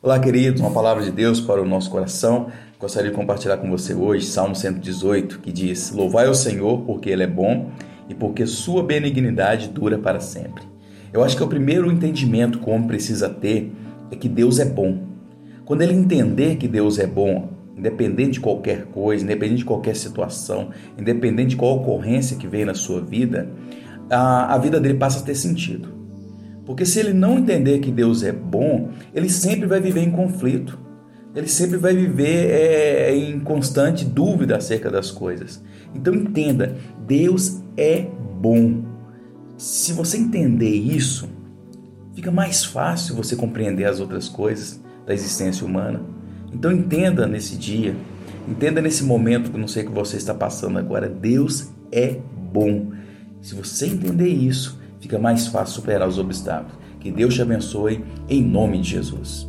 Olá, queridos, uma palavra de Deus para o nosso coração. Gostaria de compartilhar com você hoje Salmo 118, que diz: Louvai o Senhor porque Ele é bom e porque Sua benignidade dura para sempre. Eu acho que o primeiro entendimento que o homem precisa ter é que Deus é bom. Quando ele entender que Deus é bom, independente de qualquer coisa, independente de qualquer situação, independente de qual ocorrência que vem na sua vida, a, a vida dele passa a ter sentido. Porque se ele não entender que Deus é bom, ele sempre vai viver em conflito. Ele sempre vai viver é, em constante dúvida acerca das coisas. Então entenda, Deus é bom. Se você entender isso, fica mais fácil você compreender as outras coisas da existência humana. Então entenda nesse dia, entenda nesse momento que não sei que você está passando agora, Deus é bom. Se você entender isso, fica mais fácil superar os obstáculos. Que Deus te abençoe em nome de Jesus.